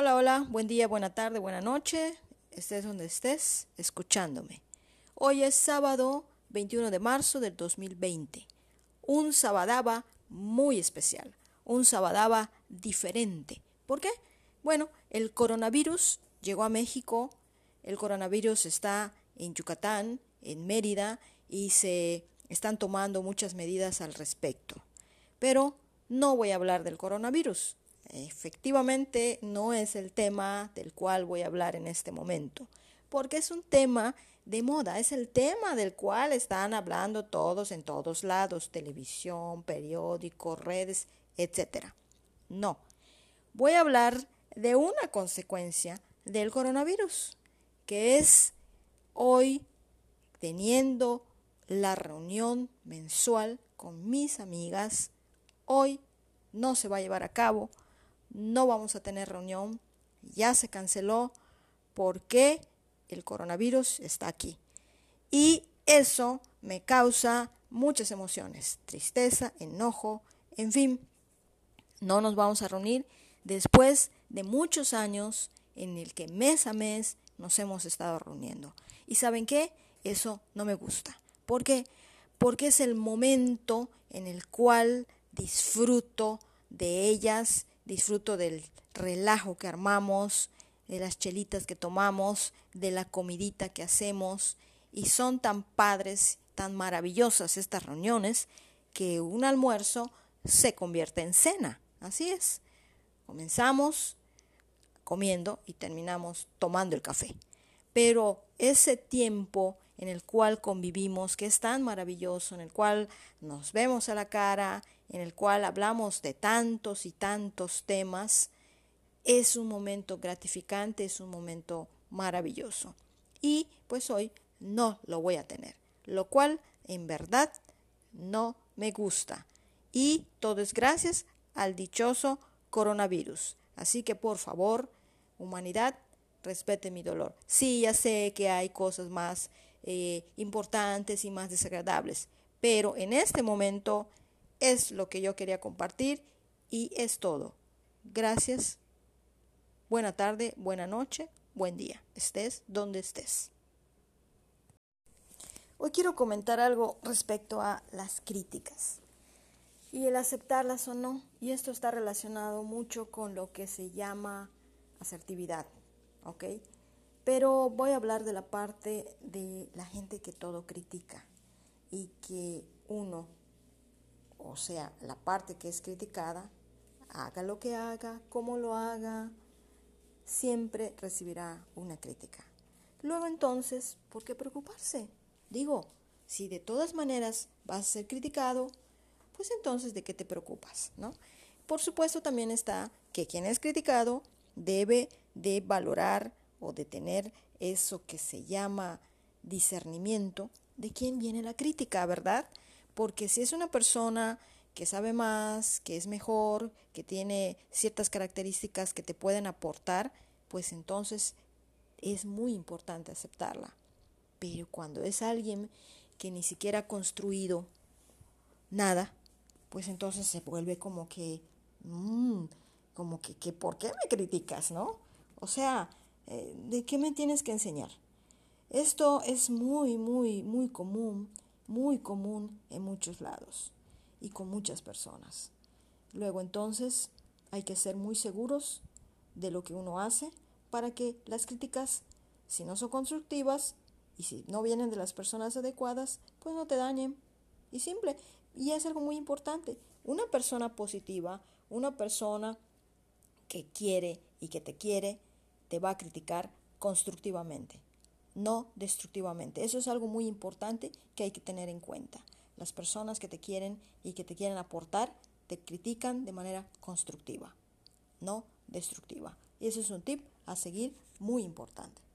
Hola, hola, buen día, buena tarde, buena noche, estés donde estés, escuchándome. Hoy es sábado 21 de marzo del 2020, un sabadaba muy especial, un sabadaba diferente. ¿Por qué? Bueno, el coronavirus llegó a México, el coronavirus está en Yucatán, en Mérida, y se están tomando muchas medidas al respecto. Pero no voy a hablar del coronavirus, efectivamente no es el tema del cual voy a hablar en este momento, porque es un tema de moda, es el tema del cual están hablando todos en todos lados, televisión, periódicos, redes, etc. No, voy a hablar de una consecuencia del coronavirus, que es hoy teniendo la reunión mensual con mis amigas, hoy no se va a llevar a cabo no vamos a tener reunión, ya se canceló porque el coronavirus está aquí. Y eso me causa muchas emociones, tristeza, enojo, en fin, no nos vamos a reunir después de muchos años en el que mes a mes nos hemos estado reuniendo. ¿Y saben qué? Eso no me gusta. ¿Por qué? Porque es el momento en el cual disfruto de ellas disfruto del relajo que armamos, de las chelitas que tomamos, de la comidita que hacemos, y son tan padres, tan maravillosas estas reuniones, que un almuerzo se convierte en cena. Así es. Comenzamos comiendo y terminamos tomando el café. Pero ese tiempo en el cual convivimos, que es tan maravilloso, en el cual nos vemos a la cara, en el cual hablamos de tantos y tantos temas, es un momento gratificante, es un momento maravilloso. Y pues hoy no lo voy a tener, lo cual en verdad no me gusta. Y todo es gracias al dichoso coronavirus. Así que por favor, humanidad, respete mi dolor. Sí, ya sé que hay cosas más eh, importantes y más desagradables, pero en este momento es lo que yo quería compartir y es todo. Gracias. Buena tarde, buena noche, buen día. Estés donde estés. Hoy quiero comentar algo respecto a las críticas y el aceptarlas o no. Y esto está relacionado mucho con lo que se llama asertividad. Pero voy a hablar de la parte de la gente que todo critica y que uno o sea, la parte que es criticada, haga lo que haga, como lo haga, siempre recibirá una crítica. Luego entonces, ¿por qué preocuparse? Digo, si de todas maneras vas a ser criticado, pues entonces ¿de qué te preocupas? ¿no? Por supuesto también está que quien es criticado debe de valorar o de tener eso que se llama discernimiento de quién viene la crítica, ¿verdad? Porque si es una persona que sabe más, que es mejor, que tiene ciertas características que te pueden aportar, pues entonces es muy importante aceptarla. Pero cuando es alguien que ni siquiera ha construido nada, pues entonces se vuelve como que, mmm, como que, que, ¿por qué me criticas, no? O sea, eh, ¿de qué me tienes que enseñar? Esto es muy, muy, muy común muy común en muchos lados y con muchas personas. Luego entonces hay que ser muy seguros de lo que uno hace para que las críticas, si no son constructivas y si no vienen de las personas adecuadas, pues no te dañen. Y simple. Y es algo muy importante. Una persona positiva, una persona que quiere y que te quiere, te va a criticar constructivamente no destructivamente. Eso es algo muy importante que hay que tener en cuenta. Las personas que te quieren y que te quieren aportar te critican de manera constructiva, no destructiva. Y eso es un tip a seguir muy importante.